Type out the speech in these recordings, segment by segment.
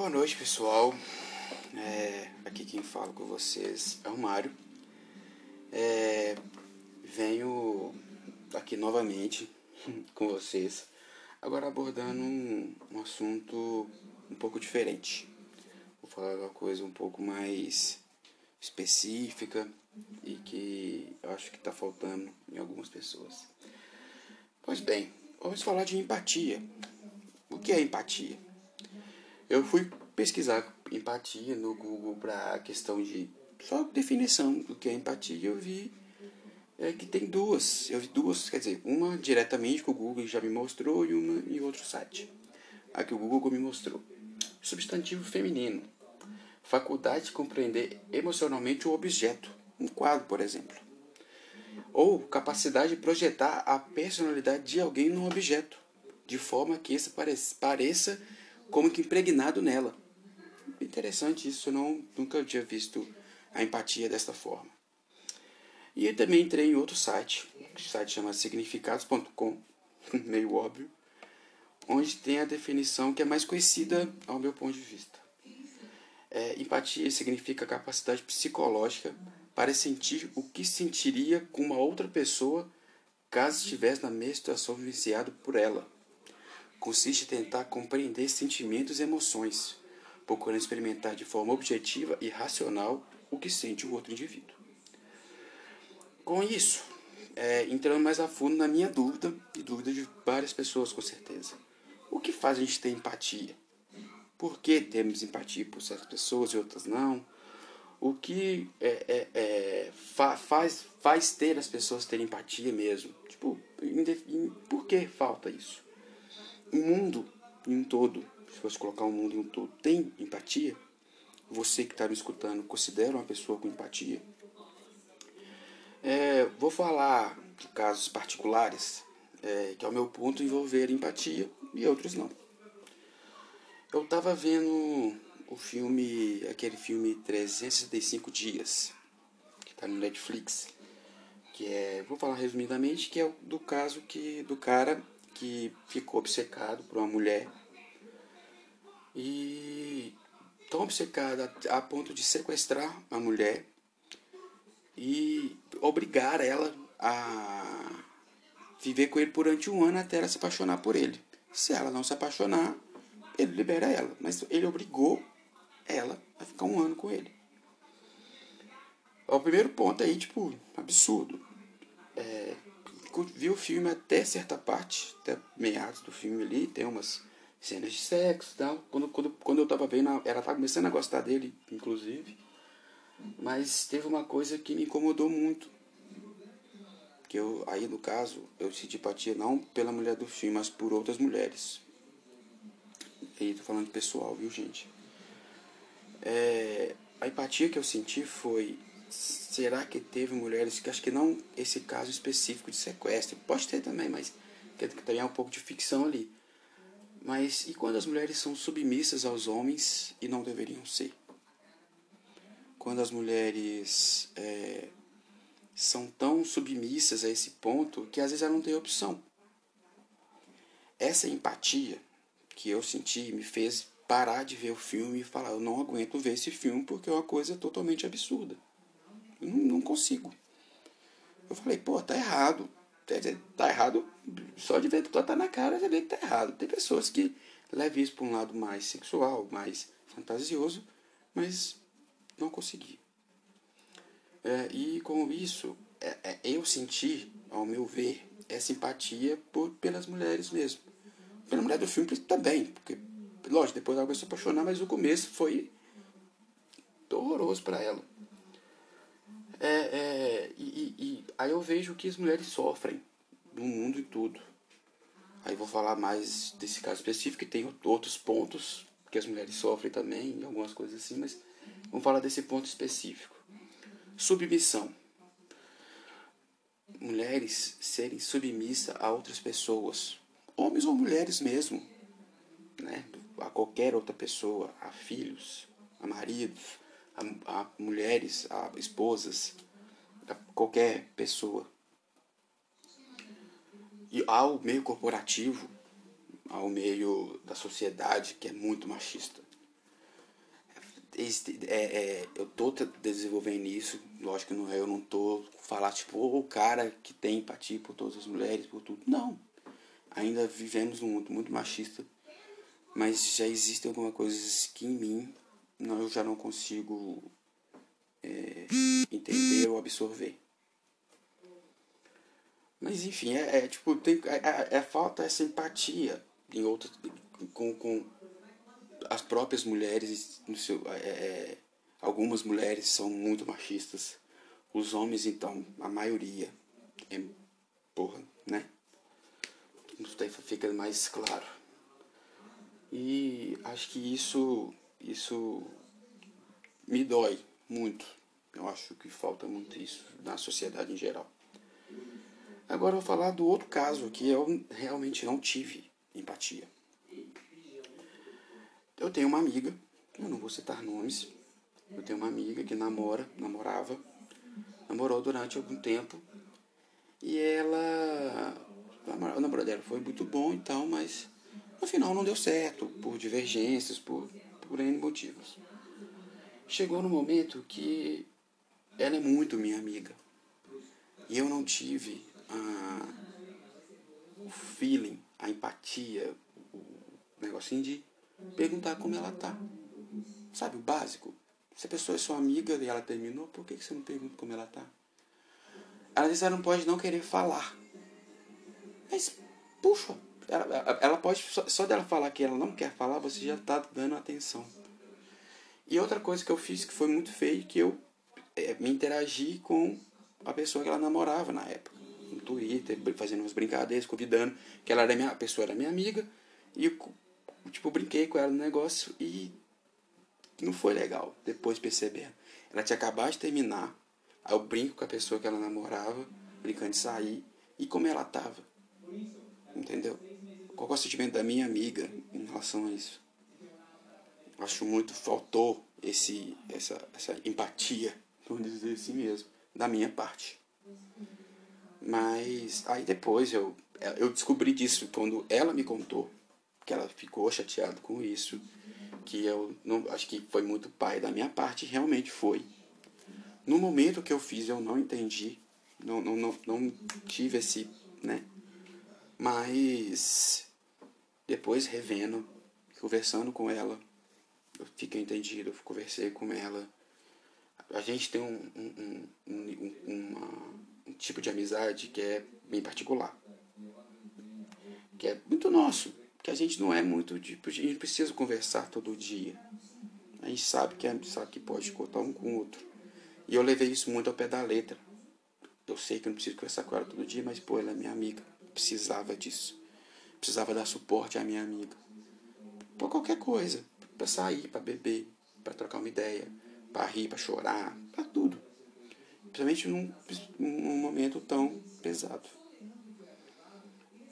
Boa noite, pessoal. É, aqui quem fala com vocês é o Mário. É, venho aqui novamente com vocês, agora abordando um, um assunto um pouco diferente. Vou falar uma coisa um pouco mais específica e que eu acho que está faltando em algumas pessoas. Pois bem, vamos falar de empatia. O que é empatia? Eu fui pesquisar empatia no Google para a questão de só definição do que é empatia e eu vi é, que tem duas. Eu vi duas, quer dizer, uma diretamente que o Google já me mostrou e uma em outro site. A que o Google me mostrou. Substantivo feminino. Faculdade de compreender emocionalmente o objeto. Um quadro, por exemplo. Ou capacidade de projetar a personalidade de alguém num objeto, de forma que esse pareça, pareça como que impregnado nela. Interessante isso, eu não, nunca tinha visto a empatia desta forma. E eu também entrei em outro site, o site chama significados.com, meio óbvio, onde tem a definição que é mais conhecida ao meu ponto de vista. É, empatia significa capacidade psicológica para sentir o que sentiria com uma outra pessoa caso estivesse na mesma situação vivenciado por ela consiste em tentar compreender sentimentos e emoções, procurando experimentar de forma objetiva e racional o que sente o outro indivíduo. Com isso, é, entrando mais a fundo na minha dúvida e dúvida de várias pessoas com certeza. O que faz a gente ter empatia? Por que temos empatia por certas pessoas e outras não? O que é, é, é, fa faz, faz ter as pessoas terem empatia mesmo? Tipo, por que falta isso? O mundo em um todo, se fosse colocar o mundo em um todo, tem empatia? Você que está me escutando, considera uma pessoa com empatia? É, vou falar de casos particulares, é, que ao meu ponto envolver empatia e outros não. Eu estava vendo o filme, aquele filme 365 Dias, que está no Netflix, que é, vou falar resumidamente, que é do caso que do cara que ficou obcecado por uma mulher e tão obcecado a, a ponto de sequestrar a mulher e obrigar ela a viver com ele durante um ano até ela se apaixonar por ele. Se ela não se apaixonar, ele libera ela. Mas ele obrigou ela a ficar um ano com ele. O primeiro ponto aí, tipo, absurdo. Vi o filme até certa parte, até meados do filme ali, tem umas cenas de sexo e tal. Quando, quando, quando eu tava vendo, ela tava começando a gostar dele, inclusive. Mas teve uma coisa que me incomodou muito. Que eu, aí no caso, eu senti empatia não pela mulher do filme, mas por outras mulheres. E tô falando pessoal, viu gente? É, a empatia que eu senti foi será que teve mulheres que acho que não esse caso específico de sequestro pode ter também mas que também é um pouco de ficção ali. Mas e quando as mulheres são submissas aos homens e não deveriam ser? Quando as mulheres é, são tão submissas a esse ponto que às vezes elas não têm opção. Essa empatia que eu senti me fez parar de ver o filme e falar eu não aguento ver esse filme porque é uma coisa totalmente absurda não, não consigo. Eu falei, pô, tá errado. Tá errado, só de ver que tá na cara, já vê que tá errado. Tem pessoas que levam isso para um lado mais sexual, mais fantasioso, mas não consegui. É, e com isso, é, é, eu senti, ao meu ver, essa empatia por, pelas mulheres mesmo. Pela mulher do filme também, porque, lógico, depois ela começou a apaixonar, mas o começo foi horroroso para ela. É, é, e, e, aí eu vejo que as mulheres sofrem no mundo e tudo. Aí vou falar mais desse caso específico, e tem outros pontos que as mulheres sofrem também, algumas coisas assim, mas vamos falar desse ponto específico. Submissão. Mulheres serem submissas a outras pessoas, homens ou mulheres mesmo, né? a qualquer outra pessoa, a filhos, a maridos, a, a mulheres, a esposas, a qualquer pessoa. E ao meio corporativo, ao meio da sociedade que é muito machista. é, é, eu tô desenvolvendo isso, lógico que não, eu não tô falar tipo o cara que tem empatia por todas as mulheres, por tudo. Não. Ainda vivemos num mundo muito machista, mas já existem algumas coisas que em mim não, eu já não consigo é, entender ou absorver. Mas enfim, é, é tipo, tem, é, é, é, falta essa empatia em outras, com, com as próprias mulheres, no seu, é, é, algumas mulheres são muito machistas. Os homens, então, a maioria, é, porra, né? Isso daí fica mais claro. E acho que isso, isso me dói muito. Eu acho que falta muito isso na sociedade em geral. Agora eu vou falar do outro caso que eu realmente não tive empatia. Eu tenho uma amiga, eu não vou citar nomes, eu tenho uma amiga que namora, namorava, namorou durante algum tempo e ela. O namoro dela foi muito bom e tal, mas no final não deu certo, por divergências, por, por N motivos. Chegou no momento que ela é muito minha amiga. E eu não tive a, o feeling, a empatia, o negocinho de perguntar como ela tá. Sabe, o básico. Se a pessoa é sua amiga e ela terminou, por que você não pergunta como ela tá? Ela disse que ela não pode não querer falar. Mas, puxa, ela, ela pode, só, só dela falar que ela não quer falar, você já tá dando atenção. E outra coisa que eu fiz que foi muito feio, que eu é, me interagi com a pessoa que ela namorava na época. No Twitter, fazendo umas brincadeiras, convidando, que ela era minha, a pessoa era minha amiga, e eu, tipo, brinquei com ela no negócio e não foi legal, depois percebendo. Ela tinha acabado de terminar, aí eu brinco com a pessoa que ela namorava, brincando de sair, e como ela tava. Entendeu? Qual é o sentimento da minha amiga em relação a isso? Acho muito faltou esse essa essa empatia, vamos dizer assim mesmo, da minha parte. Mas aí depois eu eu descobri disso quando ela me contou que ela ficou chateada com isso, que eu não acho que foi muito pai da minha parte, realmente foi. No momento que eu fiz eu não entendi, não não não, não tive esse, né? Mas depois revendo, conversando com ela, eu fiquei entendido, eu conversei com ela. A gente tem um, um, um, uma, um tipo de amizade que é bem particular. Que é muito nosso. Que a gente não é muito tipo. A gente precisa conversar todo dia. A gente sabe que, é, sabe que pode cortar um com o outro. E eu levei isso muito ao pé da letra. Eu sei que eu não preciso conversar com ela todo dia, mas pô, ela é minha amiga. Precisava disso. Precisava dar suporte à minha amiga. Por qualquer coisa para sair, para beber, para trocar uma ideia, para rir, para chorar, para tudo. Principalmente num, num momento tão pesado.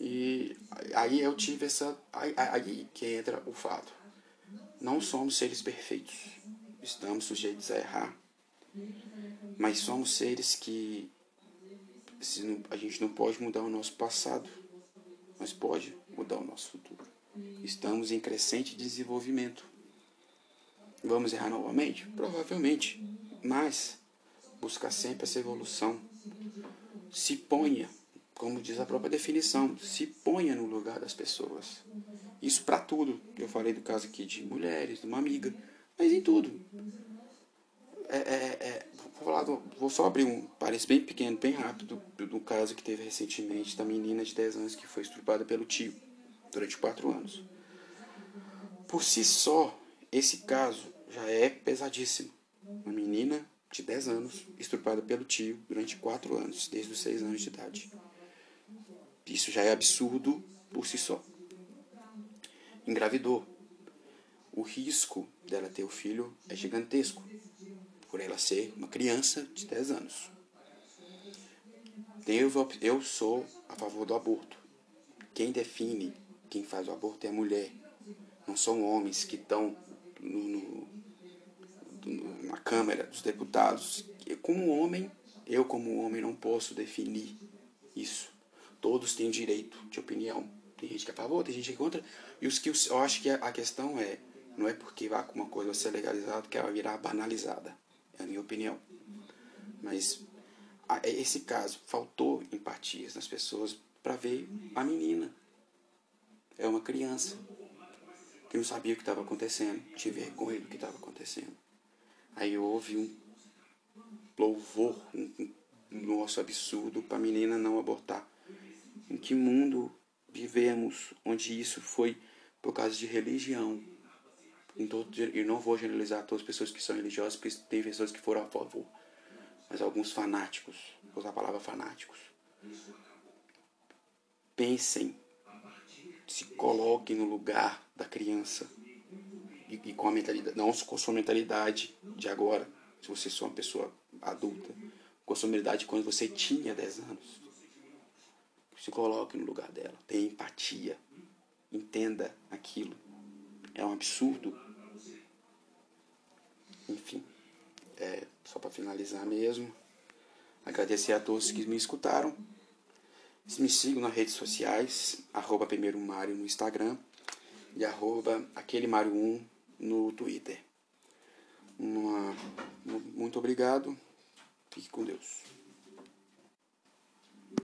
E aí eu tive essa. Aí, aí que entra o fato. Não somos seres perfeitos. Estamos sujeitos a errar. Mas somos seres que a gente não pode mudar o nosso passado, mas pode mudar o nosso futuro. Estamos em crescente desenvolvimento. Vamos errar novamente? Provavelmente. Mas buscar sempre essa evolução. Se ponha, como diz a própria definição, se ponha no lugar das pessoas. Isso para tudo. Eu falei do caso aqui de mulheres, de uma amiga, mas em tudo. É, é, é, vou, vou só abrir um parece bem pequeno, bem rápido, do, do caso que teve recentemente da menina de 10 anos que foi estuprada pelo tio durante 4 anos. Por si só, esse caso já é pesadíssimo. Uma menina de 10 anos estuprada pelo tio durante 4 anos, desde os 6 anos de idade. Isso já é absurdo por si só. Engravidou. O risco dela ter o filho é gigantesco, por ela ser uma criança de 10 anos. Eu, sou a favor do aborto. Quem define quem faz o aborto é a mulher. Não são homens que estão no, no, na Câmara dos Deputados. Como homem, eu como homem não posso definir isso. Todos têm direito de opinião. Tem gente que é a favor, tem gente que é contra. E os que eu acho que a questão é Não é porque uma coisa vai ser legalizada que ela vai virar banalizada. É a minha opinião. Mas esse caso faltou empatia nas pessoas para ver a menina. É uma criança que não sabia o que estava acontecendo, tinha vergonha do que estava acontecendo. Aí houve um louvor, um, um nosso absurdo para a menina não abortar. Em que mundo vivemos onde isso foi por causa de religião? Em todo, eu não vou generalizar todas as pessoas que são religiosas, porque tem pessoas que foram a favor. Mas alguns fanáticos, vou usar a palavra fanáticos. Pensem, se coloquem no lugar da criança e, e com a mentalidade, não com a sua mentalidade de agora, se você é uma pessoa adulta, com a sua mentalidade quando você tinha 10 anos. Se coloque no lugar dela, tenha empatia, entenda aquilo. É um absurdo. Enfim, é, só para finalizar mesmo, agradecer a todos que me escutaram. Me sigam nas redes sociais, arroba primeiro Mário no Instagram e arroba aquele Mário 1 no Twitter. Uma, muito obrigado. Fique com Deus.